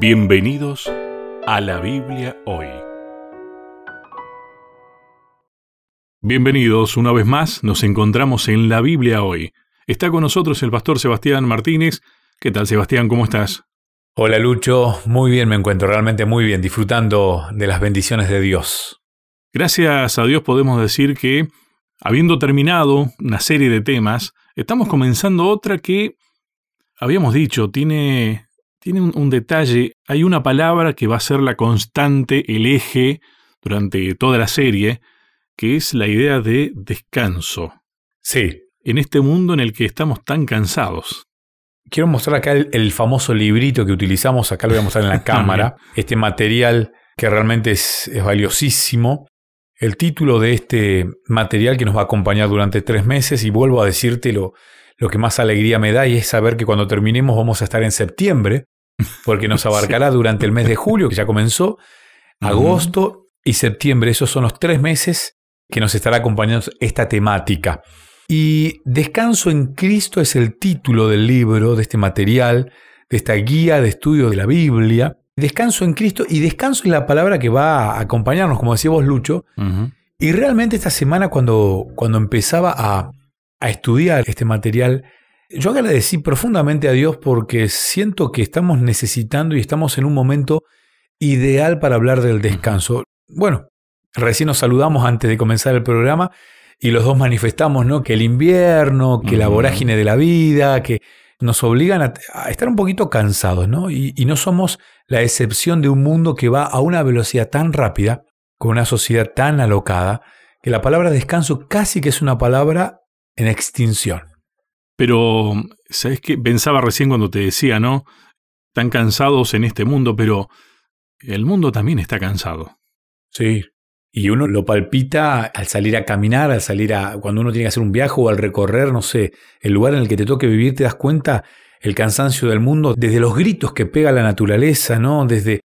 Bienvenidos a la Biblia hoy. Bienvenidos una vez más, nos encontramos en la Biblia hoy. Está con nosotros el pastor Sebastián Martínez. ¿Qué tal Sebastián? ¿Cómo estás? Hola Lucho, muy bien me encuentro, realmente muy bien, disfrutando de las bendiciones de Dios. Gracias a Dios podemos decir que, habiendo terminado una serie de temas, estamos comenzando otra que, habíamos dicho, tiene tiene un, detalle, hay una palabra que va a ser la constante, el eje durante toda la serie, que es la idea de descanso. Sí. En este mundo en el que estamos tan cansados. Quiero mostrar acá el, famoso librito que utilizamos, acá lo voy a mostrar en la cámara, este material que realmente es, valiosísimo. El título de este material que nos va a acompañar durante tres meses, y vuelvo a decirte lo, lo que más alegría me da, y es saber que cuando terminemos vamos a estar en septiembre, porque nos abarcará durante el mes de julio, que ya comenzó, agosto y septiembre. Esos son los tres meses que nos estará acompañando esta temática. Y Descanso en Cristo es el título del libro, de este material, de esta guía de estudio de la Biblia. Descanso en Cristo y descanso es la palabra que va a acompañarnos, como decía vos, Lucho. Y realmente esta semana cuando, cuando empezaba a, a estudiar este material, yo agradecí profundamente a Dios porque siento que estamos necesitando y estamos en un momento ideal para hablar del descanso. Bueno, recién nos saludamos antes de comenzar el programa y los dos manifestamos ¿no? que el invierno, que la vorágine de la vida, que nos obligan a, estar un poquito cansados, ¿no? Y, y, no somos la excepción de un mundo que va a una velocidad tan rápida, con una sociedad tan alocada, que la palabra descanso casi que es una palabra en extinción. Pero, ¿sabes qué? Pensaba recién cuando te decía, ¿no? Tan cansados en este mundo, pero el mundo también está cansado. Sí. Y uno lo palpita al salir a caminar, al salir a. cuando uno tiene que hacer un viaje o al recorrer, no sé, el lugar en el que te toque vivir, te das cuenta el cansancio del mundo, desde los gritos que pega la naturaleza, ¿no? Desde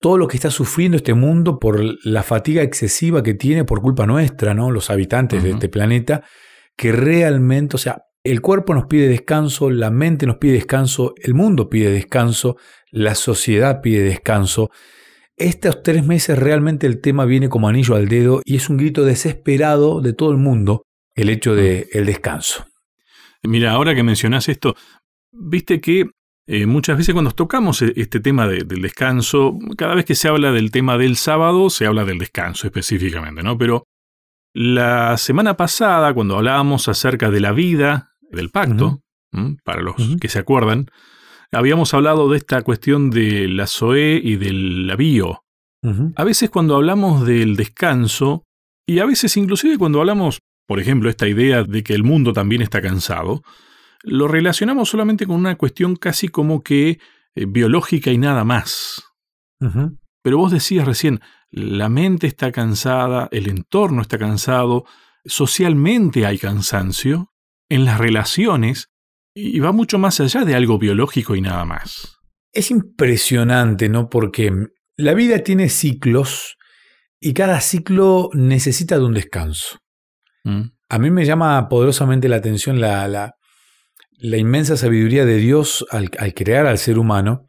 todo lo que está sufriendo este mundo por la fatiga excesiva que tiene por culpa nuestra, ¿no? Los habitantes de este planeta, que realmente, o sea, el cuerpo nos pide descanso, la mente nos pide descanso, el mundo pide descanso, la sociedad pide descanso. Estos tres meses realmente el tema viene como anillo al dedo y es un grito desesperado de todo el mundo el hecho del el descanso. Mira, ahora que mencionas esto, viste que eh, muchas veces cuando tocamos e, este tema del descanso, cada vez que se habla del tema del sábado, se habla del descanso específicamente, ¿no? Pero la semana pasada, cuando hablábamos acerca de la vida del pacto, para los que se acuerdan, habíamos hablado de esta cuestión de la Zoe y del Lavío. A veces cuando hablamos del descanso, y a veces inclusive cuando hablamos, por ejemplo, esta idea de que el mundo también está cansado, lo relacionamos solamente con una cuestión casi como que eh, biológica y nada más. Pero vos decías recién, la mente está cansada, el entorno está cansado, socialmente hay cansancio, en las relaciones y va mucho más allá de algo biológico y nada más. Es impresionante, ¿no? Porque la vida tiene ciclos y cada ciclo necesita de un descanso. Mm. A mí me llama poderosamente la atención la, la, inmensa sabiduría de Dios al, crear al ser humano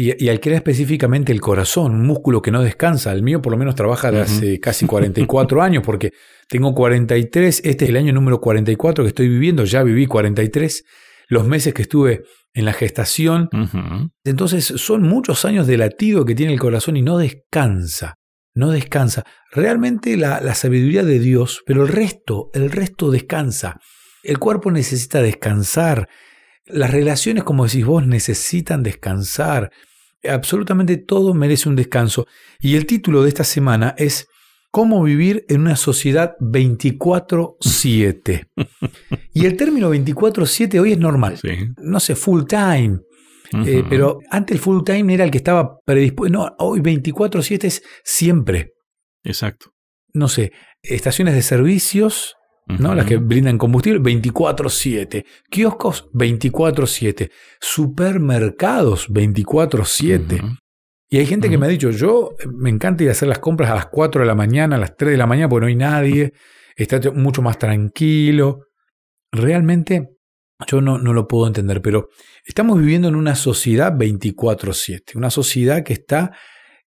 y, al crear específicamente el corazón, un músculo que no descansa. El mío por lo menos trabaja de hace casi 44 años porque tengo 43, este es el año número 44 que estoy viviendo, ya viví 43, los meses que estuve en la gestación. Entonces son muchos años de latido que tiene el corazón y no descansa, no descansa. Realmente la, la sabiduría de Dios, pero el resto, el resto descansa. El cuerpo necesita descansar. Las relaciones, como decís vos, necesitan descansar. Absolutamente todo merece un descanso. Y el título de esta semana es cómo vivir en una sociedad 24/7. y el término 24/7 hoy es normal. No sé, full time. Eh, pero antes el full time era el que estaba predispuesto. No, hoy 24/7 es siempre. Exacto. No sé, estaciones de servicios, ¿no? Las que brindan combustible, 24/7. Kioscos, 24/7. Supermercados, 24/7. Y hay gente que me ha dicho, yo eh, me encanta ir a hacer las compras a las 4 de la mañana, a las 3 de la mañana, porque no hay nadie, está mucho más tranquilo. Realmente yo no, no lo puedo entender, pero estamos viviendo en una sociedad 24/7, una sociedad que está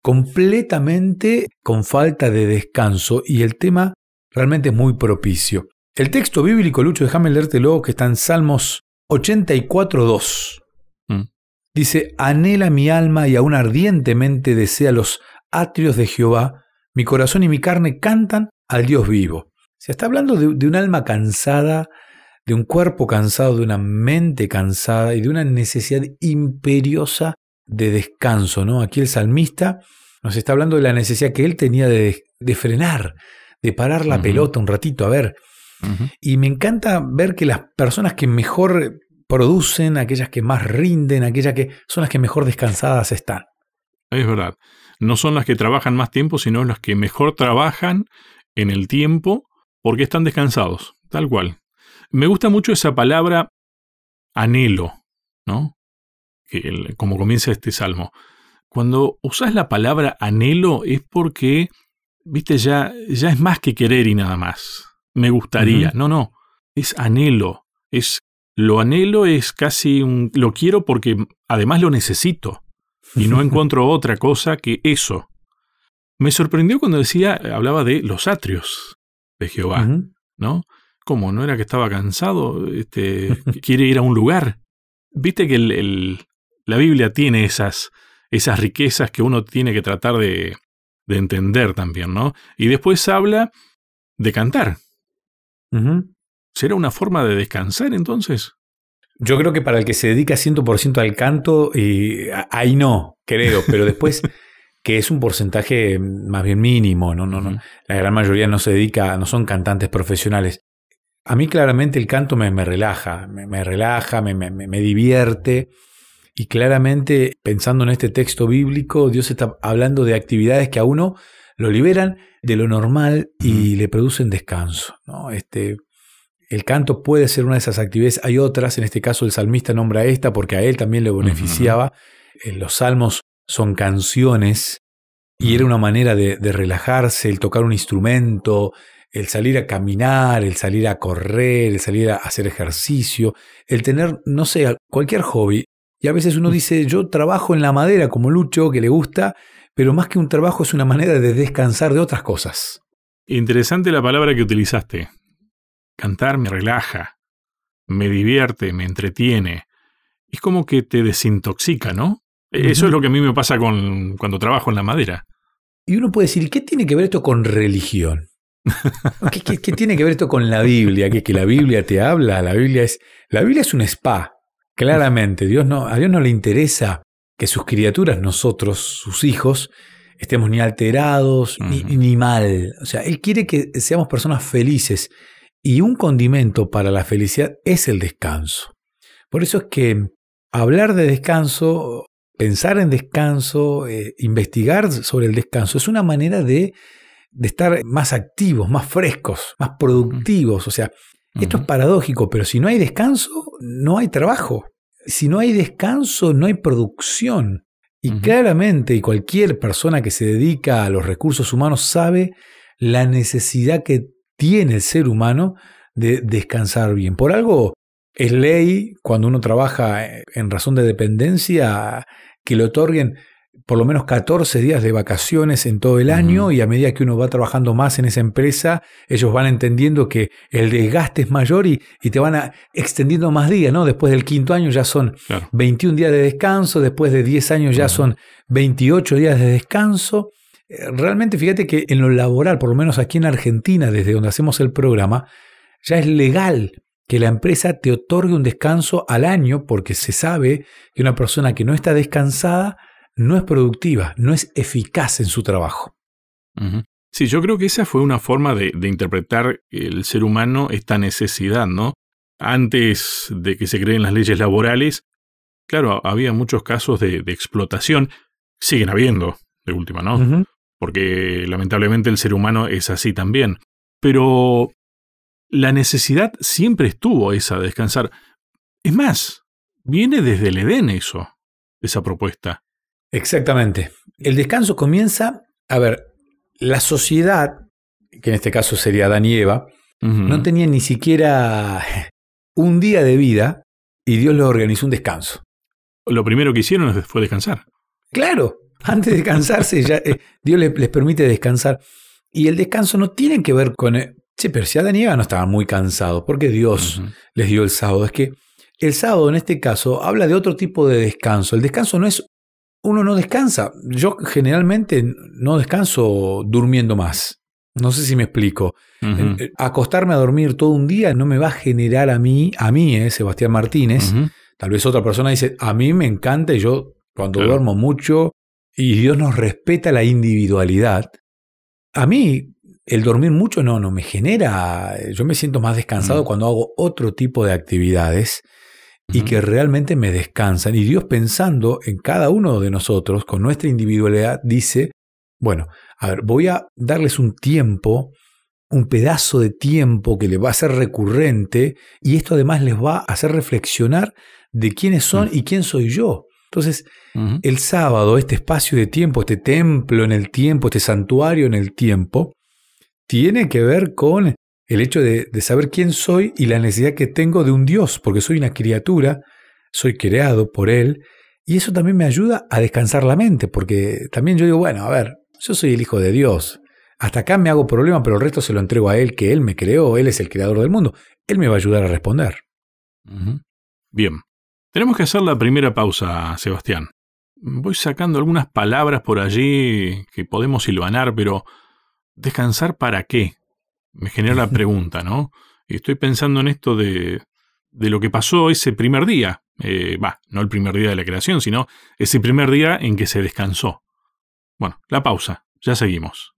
completamente con falta de descanso y el tema realmente es muy propicio. El texto bíblico, Lucho, déjame leértelo, que está en Salmos 84.2. Mm. Dice, anhela mi alma y aún ardientemente desea los atrios de Jehová, mi corazón y mi carne cantan al Dios vivo. Se está hablando de, de un alma cansada, de un cuerpo cansado, de una mente cansada y de una necesidad imperiosa de descanso. ¿no? Aquí el salmista nos está hablando de la necesidad que él tenía de, de frenar, de parar la pelota un ratito, a ver. Y me encanta ver que las personas que mejor producen, aquellas que más rinden, aquellas que son las que mejor descansadas están. Es verdad. No son las que trabajan más tiempo, sino las que mejor trabajan en el tiempo porque están descansados, tal cual. Me gusta mucho esa palabra anhelo, ¿no? como comienza este salmo. Cuando usas la palabra anhelo es porque viste, ya, ya es más que querer y nada más. Me gustaría. No, no. Es anhelo. Es, lo anhelo es casi un, lo quiero porque además lo necesito. Y no encuentro otra cosa que eso. Me sorprendió cuando decía, hablaba de los atrios de Jehová, ¿no? ¿Cómo? ¿No era que estaba cansado? Este, quiere ir a un lugar. Viste que el, la Biblia tiene esas, esas riquezas que uno tiene que tratar de, de entender también, ¿no? Y después habla de cantar. ¿Será una forma de descansar entonces? Yo creo que para el que se dedica 100% al canto, y ahí no, creo, pero después que es un porcentaje más bien mínimo, ¿no? no, no. La gran mayoría no se dedica, no son cantantes profesionales. A mí claramente el canto me, me relaja, me, relaja, me, me divierte. Y claramente, pensando en este texto bíblico, Dios está hablando de actividades que a uno lo liberan de lo normal y le producen descanso. ¿no? Este, el canto puede ser una de esas actividades. Hay otras, en este caso el salmista nombra esta porque a él también le beneficiaba. Eh, los salmos son canciones y era una manera de, de, relajarse, el tocar un instrumento, el salir a caminar, el salir a correr, el salir a hacer ejercicio, el tener, no sé, cualquier hobby. Y a veces uno mm. dice, yo trabajo en la madera como Lucho, que le gusta, pero más que un trabajo es una manera de descansar de otras cosas. Interesante la palabra que utilizaste. Cantar me relaja, me divierte, me entretiene. Es como que te desintoxica, ¿no? Eso es lo que a mí me pasa con, cuando trabajo en la madera. Y uno puede decir, ¿qué tiene que ver esto con religión? ¿Qué, qué tiene que ver esto con la Biblia? ¿Que, que la Biblia te habla? La Biblia es, la Biblia es un spa. Claramente, Dios no, a Dios no le interesa que sus criaturas, nosotros, sus hijos, estemos ni alterados ni, mal. O sea, Él quiere que seamos personas felices. Y un condimento para la felicidad es el descanso. Por eso es que hablar de descanso, pensar en descanso, eh, investigar sobre el descanso, es una manera de, de, estar más activos, más frescos, más productivos. O sea, esto es paradójico, pero si no hay descanso, no hay trabajo. Si no hay descanso, no hay producción. Y claramente, y cualquier persona que se dedica a los recursos humanos sabe la necesidad que tiene el ser humano de descansar bien. Por algo es ley cuando uno trabaja en razón de dependencia que le otorguen por lo menos 14 días de vacaciones en todo el año y a medida que uno va trabajando más en esa empresa, ellos van entendiendo que el desgaste es mayor y, te van a, extendiendo más días, ¿no? Después del quinto año ya son 21 días de descanso, después de 10 años ya son 28 días de descanso. Eh, realmente fíjate que en lo laboral, por lo menos aquí en Argentina, desde donde hacemos el programa, ya es legal que la empresa te otorgue un descanso al año porque se sabe que una persona que no está descansada no es productiva, no es eficaz en su trabajo. Sí, yo creo que esa fue una forma de, interpretar el ser humano esta necesidad, ¿no? Antes de que se creen las leyes laborales, claro, había muchos casos de, explotación, siguen habiendo, de última, ¿no? Porque lamentablemente el ser humano es así también. Pero la necesidad siempre estuvo esa de descansar. Es más, viene desde el Edén eso, esa propuesta. Exactamente. El descanso comienza, a ver, la sociedad, que en este caso sería Adán y Eva, no tenía ni siquiera un día de vida y Dios les organizó un descanso. Lo primero que hicieron fue descansar. Claro, antes de cansarse, ya, eh, Dios les, les, permite descansar. Y el descanso no tiene que ver con... Eh, che, pero si Adán y Eva no estaban muy cansados, porque Dios uh -huh. les dio el sábado. Es que el sábado en este caso habla de otro tipo de descanso. El descanso no es... Uno no descansa. Yo generalmente no descanso durmiendo más. No sé si me explico. Uh -huh. Acostarme a dormir todo un día no me va a generar a mí, a mí, eh, Sebastián Martínez. Uh -huh. Tal vez otra persona dice, a mí me encanta y yo cuando claro. duermo mucho y Dios nos respeta la individualidad. A mí el dormir mucho no, no me genera, yo me siento más descansado uh -huh. cuando hago otro tipo de actividades y que realmente me descansan. Y Dios pensando en cada uno de nosotros, con nuestra individualidad, dice, bueno, a ver, voy a darles un tiempo, un pedazo de tiempo que les va a ser recurrente y esto además les va a hacer reflexionar de quiénes son uh -huh. y quién soy yo. Entonces, uh -huh. el sábado, este espacio de tiempo, este templo en el tiempo, este santuario en el tiempo, tiene que ver con el hecho de, de, saber quién soy y la necesidad que tengo de un Dios, porque soy una criatura, soy creado por Él, y eso también me ayuda a descansar la mente, porque también yo digo, bueno, a ver, yo soy el Hijo de Dios, hasta acá me hago problema, pero el resto se lo entrego a Él, que Él me creó, Él es el creador del mundo, Él me va a ayudar a responder. Bien, tenemos que hacer la primera pausa, Sebastián. Voy sacando algunas palabras por allí que podemos silvanar, pero ¿descansar para qué? Me genera la pregunta, ¿no? Y estoy pensando en esto de, de lo que pasó ese primer día. Va, eh, no el primer día de la creación, sino ese primer día en que se descansó. Bueno, la pausa. Ya seguimos.